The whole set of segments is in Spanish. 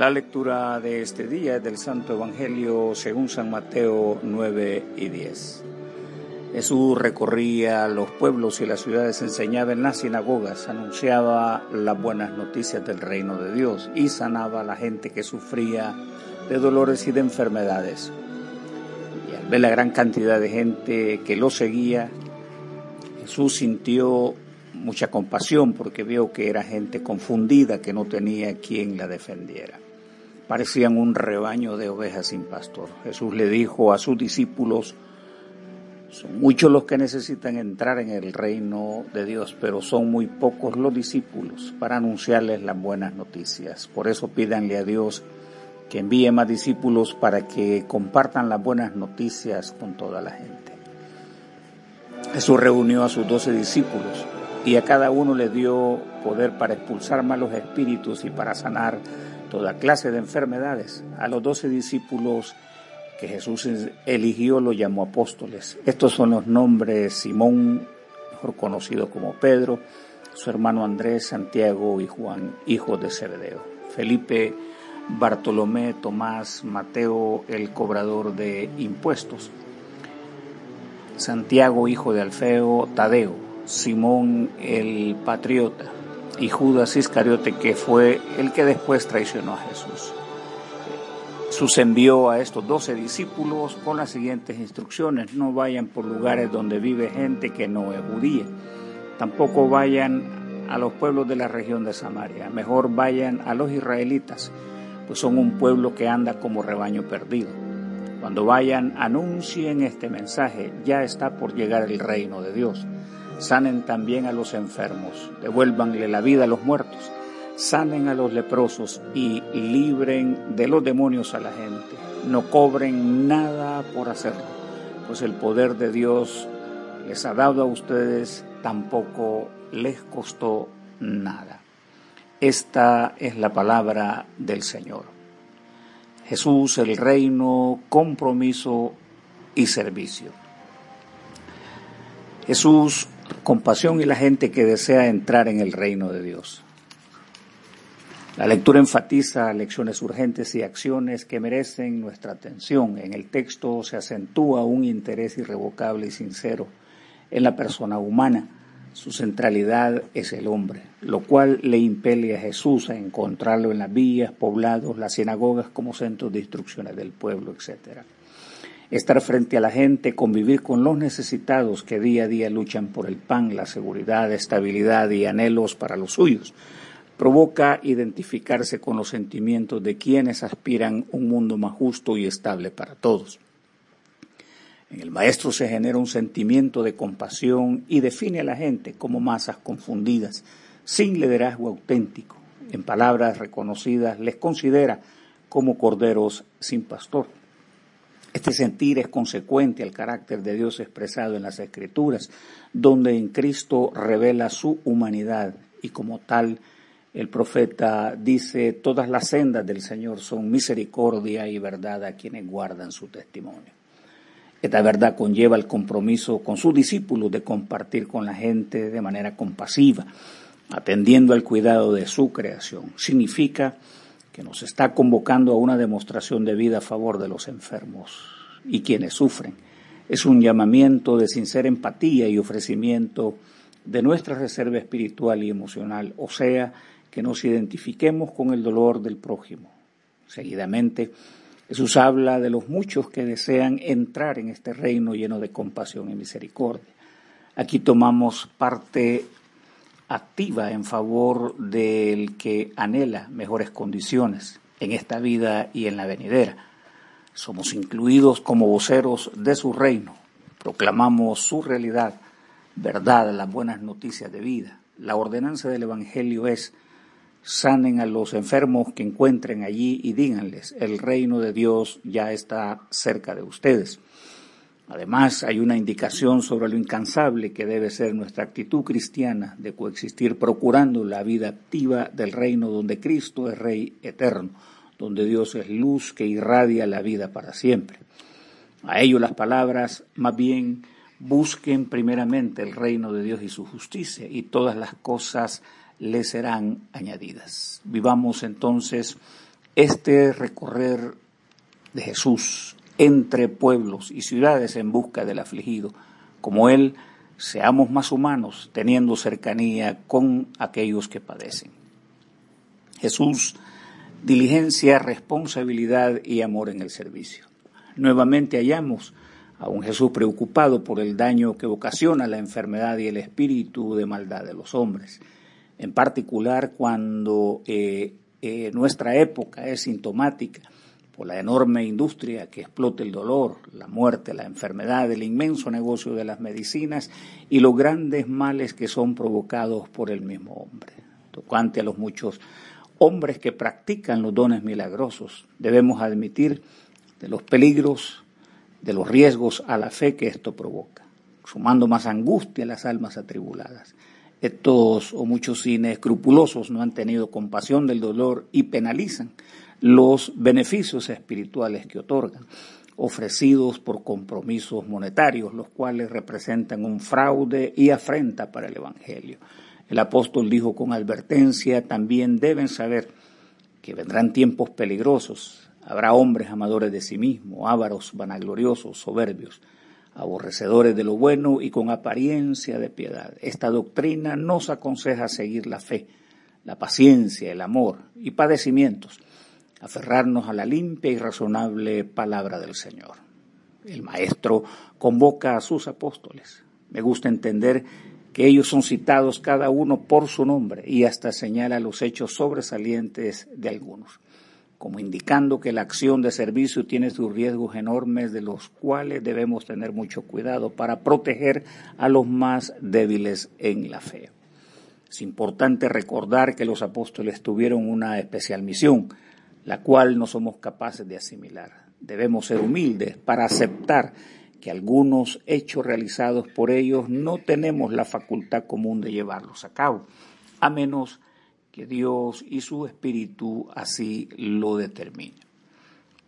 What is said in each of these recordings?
La lectura de este día es del Santo Evangelio según San Mateo 9 y 10. Jesús recorría los pueblos y las ciudades, enseñaba en las sinagogas, anunciaba las buenas noticias del reino de Dios y sanaba a la gente que sufría de dolores y de enfermedades. Y al ver la gran cantidad de gente que lo seguía, Jesús sintió mucha compasión porque vio que era gente confundida que no tenía quien la defendiera. Parecían un rebaño de ovejas sin pastor. Jesús le dijo a sus discípulos, son muchos los que necesitan entrar en el reino de Dios, pero son muy pocos los discípulos para anunciarles las buenas noticias. Por eso pídanle a Dios que envíe más discípulos para que compartan las buenas noticias con toda la gente. Jesús reunió a sus doce discípulos y a cada uno le dio poder para expulsar malos espíritus y para sanar toda clase de enfermedades. A los doce discípulos que Jesús eligió lo llamó apóstoles. Estos son los nombres Simón, mejor conocido como Pedro, su hermano Andrés, Santiago y Juan, hijos de Zebedeo. Felipe, Bartolomé, Tomás, Mateo, el cobrador de impuestos. Santiago, hijo de Alfeo, Tadeo, Simón el patriota y Judas Iscariote, que fue el que después traicionó a Jesús. Jesús envió a estos doce discípulos con las siguientes instrucciones. No vayan por lugares donde vive gente que no es judía. Tampoco vayan a los pueblos de la región de Samaria. Mejor vayan a los israelitas, pues son un pueblo que anda como rebaño perdido. Cuando vayan, anuncien este mensaje. Ya está por llegar el reino de Dios sanen también a los enfermos, devuélvanle la vida a los muertos, sanen a los leprosos y libren de los demonios a la gente. No cobren nada por hacerlo, pues el poder de Dios les ha dado a ustedes, tampoco les costó nada. Esta es la palabra del Señor. Jesús, el reino, compromiso y servicio. Jesús compasión y la gente que desea entrar en el reino de Dios. La lectura enfatiza lecciones urgentes y acciones que merecen nuestra atención. En el texto se acentúa un interés irrevocable y sincero en la persona humana. Su centralidad es el hombre, lo cual le impele a Jesús a encontrarlo en las villas, poblados, las sinagogas como centros de instrucciones del pueblo, etcétera estar frente a la gente, convivir con los necesitados que día a día luchan por el pan, la seguridad, estabilidad y anhelos para los suyos. Provoca identificarse con los sentimientos de quienes aspiran un mundo más justo y estable para todos. En el maestro se genera un sentimiento de compasión y define a la gente como masas confundidas, sin liderazgo auténtico. En palabras reconocidas, les considera como corderos sin pastor. Este sentir es consecuente al carácter de Dios expresado en las Escrituras, donde en Cristo revela su humanidad y como tal el profeta dice, todas las sendas del Señor son misericordia y verdad a quienes guardan su testimonio. Esta verdad conlleva el compromiso con sus discípulos de compartir con la gente de manera compasiva, atendiendo al cuidado de su creación. Significa que nos está convocando a una demostración de vida a favor de los enfermos y quienes sufren. Es un llamamiento de sincera empatía y ofrecimiento de nuestra reserva espiritual y emocional, o sea, que nos identifiquemos con el dolor del prójimo. Seguidamente, Jesús habla de los muchos que desean entrar en este reino lleno de compasión y misericordia. Aquí tomamos parte activa en favor del que anhela mejores condiciones en esta vida y en la venidera. Somos incluidos como voceros de su reino. Proclamamos su realidad, verdad, las buenas noticias de vida. La ordenanza del Evangelio es sanen a los enfermos que encuentren allí y díganles, el reino de Dios ya está cerca de ustedes. Además, hay una indicación sobre lo incansable que debe ser nuestra actitud cristiana de coexistir procurando la vida activa del reino donde Cristo es Rey eterno, donde Dios es luz que irradia la vida para siempre. A ello las palabras, más bien, busquen primeramente el reino de Dios y su justicia, y todas las cosas les serán añadidas. Vivamos entonces Este recorrer de Jesús entre pueblos y ciudades en busca del afligido, como Él, seamos más humanos, teniendo cercanía con aquellos que padecen. Jesús, diligencia, responsabilidad y amor en el servicio. Nuevamente hallamos a un Jesús preocupado por el daño que ocasiona la enfermedad y el espíritu de maldad de los hombres, en particular cuando eh, eh, nuestra época es sintomática la enorme industria que explota el dolor, la muerte, la enfermedad, el inmenso negocio de las medicinas y los grandes males que son provocados por el mismo hombre. Tocante a los muchos hombres que practican los dones milagrosos, debemos admitir de los peligros de los riesgos a la fe que esto provoca, sumando más angustia a las almas atribuladas. Estos o muchos inescrupulosos no han tenido compasión del dolor y penalizan los beneficios espirituales que otorgan, ofrecidos por compromisos monetarios, los cuales representan un fraude y afrenta para el Evangelio. El apóstol dijo con advertencia, también deben saber que vendrán tiempos peligrosos, Habrá hombres amadores de sí mismos, ávaros, vanagloriosos, soberbios, aborrecedores de lo bueno y con apariencia de piedad. Esta doctrina nos aconseja seguir la fe, la paciencia, el amor y padecimientos, aferrarnos a la limpia y razonable palabra del Señor. El Maestro convoca a sus apóstoles. Me gusta entender que ellos son citados cada uno por su nombre y hasta señala los hechos sobresalientes de algunos como indicando que la acción de servicio tiene sus riesgos enormes de los cuales debemos tener mucho cuidado para proteger a los más débiles en la fe. Es importante recordar que los apóstoles tuvieron una especial misión, la cual no somos capaces de asimilar. Debemos ser humildes para aceptar que algunos hechos realizados por ellos no tenemos la facultad común de llevarlos a cabo, a menos que Dios y su Espíritu así lo determinen.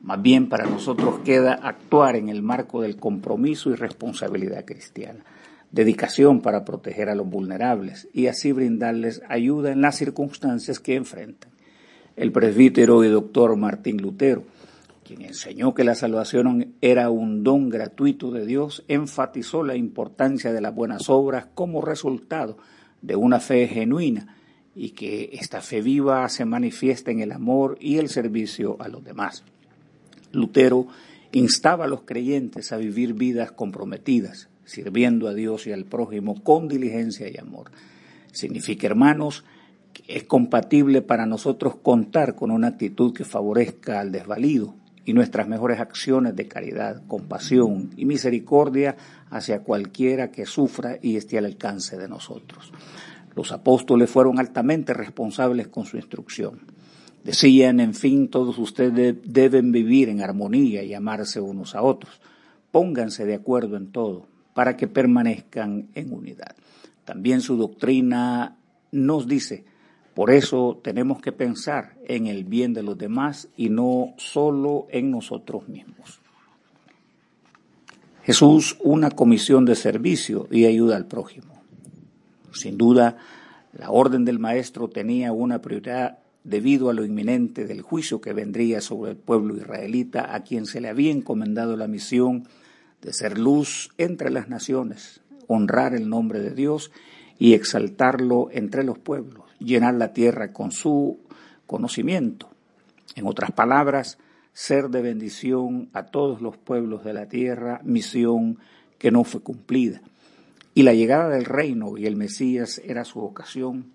Más bien para nosotros queda actuar en el marco del compromiso y responsabilidad cristiana, dedicación para proteger a los vulnerables y así brindarles ayuda en las circunstancias que enfrentan. El presbítero y doctor Martín Lutero, quien enseñó que la salvación era un don gratuito de Dios, enfatizó la importancia de las buenas obras como resultado de una fe genuina y que esta fe viva se manifiesta en el amor y el servicio a los demás. Lutero instaba a los creyentes a vivir vidas comprometidas, sirviendo a Dios y al prójimo con diligencia y amor. Significa, hermanos, es compatible para nosotros contar con una actitud que favorezca al desvalido y nuestras mejores acciones de caridad, compasión y misericordia hacia cualquiera que sufra y esté al alcance de nosotros. Los apóstoles fueron altamente responsables con su instrucción. Decían, en fin, todos ustedes deben vivir en armonía y amarse unos a otros. Pónganse de acuerdo en todo para que permanezcan en unidad. También su doctrina nos dice, por eso tenemos que pensar en el bien de los demás y no solo en nosotros mismos. Jesús, una comisión de servicio y ayuda al prójimo. Sin duda, la orden del maestro tenía una prioridad debido a lo inminente del juicio que vendría sobre el pueblo israelita a quien se le había encomendado la misión de ser luz entre las naciones, honrar el nombre de Dios y exaltarlo entre los pueblos, llenar la tierra con su conocimiento. En otras palabras, ser de bendición a todos los pueblos de la tierra, misión que no fue cumplida. Y la llegada del reino y el Mesías era su ocasión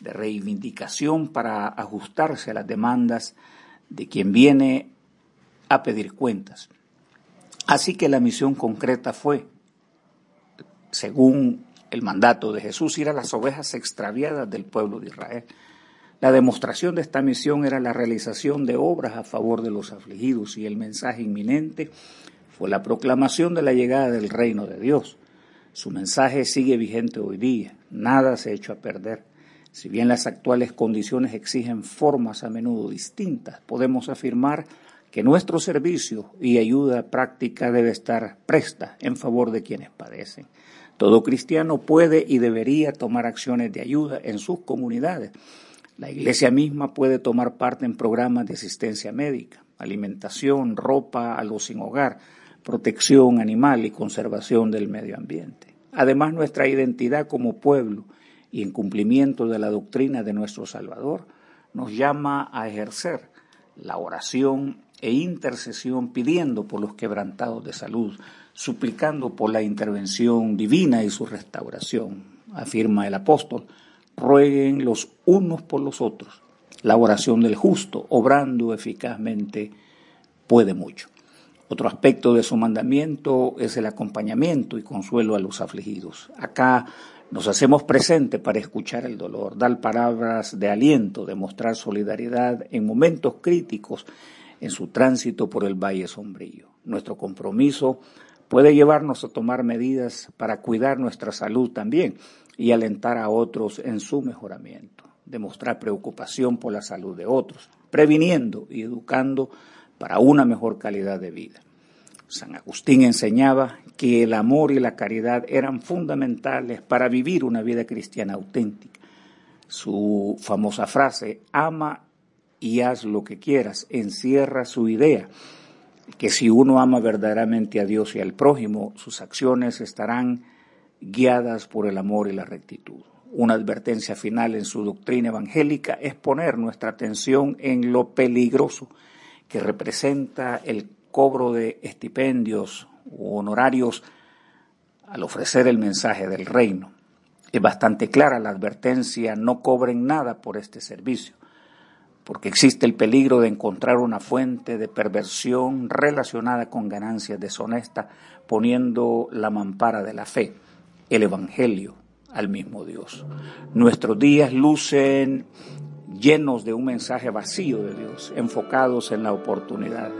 de reivindicación para ajustarse a las demandas de quien viene a pedir cuentas. Así que la misión concreta fue, según el mandato de Jesús, ir a las ovejas extraviadas del pueblo de Israel. La demostración de esta misión era la realización de obras a favor de los afligidos y el mensaje inminente fue la proclamación de la llegada del reino de Dios. Su mensaje sigue vigente hoy día, nada se ha hecho a perder. Si bien las actuales condiciones exigen formas a menudo distintas, podemos afirmar que nuestro servicio y ayuda práctica debe estar presta en favor de quienes padecen. Todo cristiano puede y debería tomar acciones de ayuda en sus comunidades, La iglesia misma puede tomar parte en programas de asistencia médica, alimentación, ropa a los sin hogar, protección animal y conservación del medio ambiente. Además, nuestra identidad como pueblo y en cumplimiento de la doctrina de nuestro Salvador nos llama a ejercer la oración e intercesión pidiendo por los quebrantados de salud, suplicando por la intervención divina y su restauración, afirma el apóstol, rueguen los unos por los otros. La oración del justo, obrando eficazmente, puede mucho. Otro aspecto de su mandamiento es el acompañamiento y consuelo a los afligidos. Acá nos hacemos presente para escuchar el dolor, dar palabras de aliento, demostrar solidaridad en momentos críticos en su tránsito por el Valle Sombrío. Nuestro compromiso puede llevarnos a tomar medidas para cuidar nuestra salud también y alentar a otros en su mejoramiento, demostrar preocupación por la salud de otros, previniendo y educando para una mejor calidad de vida. San Agustín enseñaba que el amor y la caridad eran fundamentales para vivir una vida cristiana auténtica. Su famosa frase, ama y haz lo que quieras, encierra su idea, que si uno ama verdaderamente a Dios y al prójimo, sus acciones estarán guiadas por el amor y la rectitud. Una advertencia final en su doctrina evangélica es poner nuestra atención en lo peligroso que representa el cobro de estipendios u honorarios al ofrecer el mensaje del reino. Es bastante clara la advertencia, no cobren nada por este servicio, porque existe el peligro de encontrar una fuente de perversión relacionada con ganancias deshonestas, poniendo la mampara de la fe, el Evangelio, al mismo Dios. Nuestros días lucen llenos de un mensaje vacío de Dios, enfocados en la oportunidad.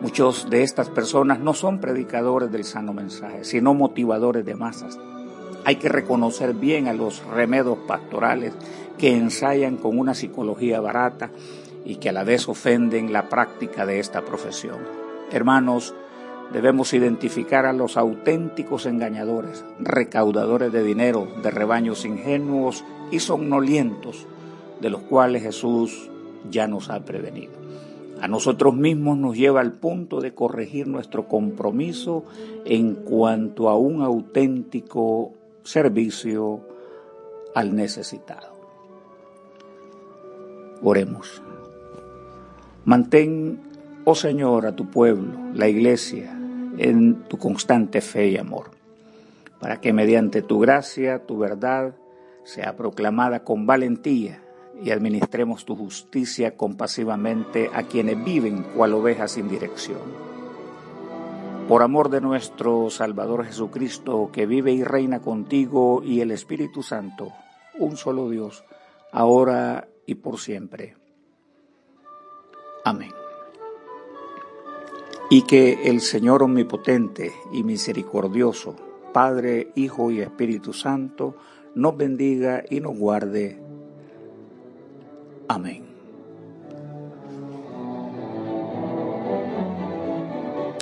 Muchos de estas personas no son predicadores del sano mensaje, sino motivadores de masas. Hay que reconocer bien a los remedos pastorales que ensayan con una psicología barata y que a la vez ofenden la práctica de esta profesión. Hermanos, debemos identificar a los auténticos engañadores, recaudadores de dinero, de rebaños ingenuos y somnolientos, de los cuales Jesús ya nos ha prevenido. A nosotros mismos nos lleva al punto de corregir nuestro compromiso en cuanto a un auténtico servicio al necesitado. Oremos. Mantén, oh Señor, a tu pueblo, la iglesia, en tu constante fe y amor, para que mediante tu gracia, tu verdad, sea proclamada con valentía y administremos tu justicia compasivamente a quienes viven cual ovejas sin dirección. Por amor de nuestro Salvador Jesucristo, que vive y reina contigo y el Espíritu Santo, un solo Dios, ahora y por siempre. Amén. Y que el Señor omnipotente y misericordioso, Padre, Hijo y Espíritu Santo, nos bendiga y nos guarde Amén.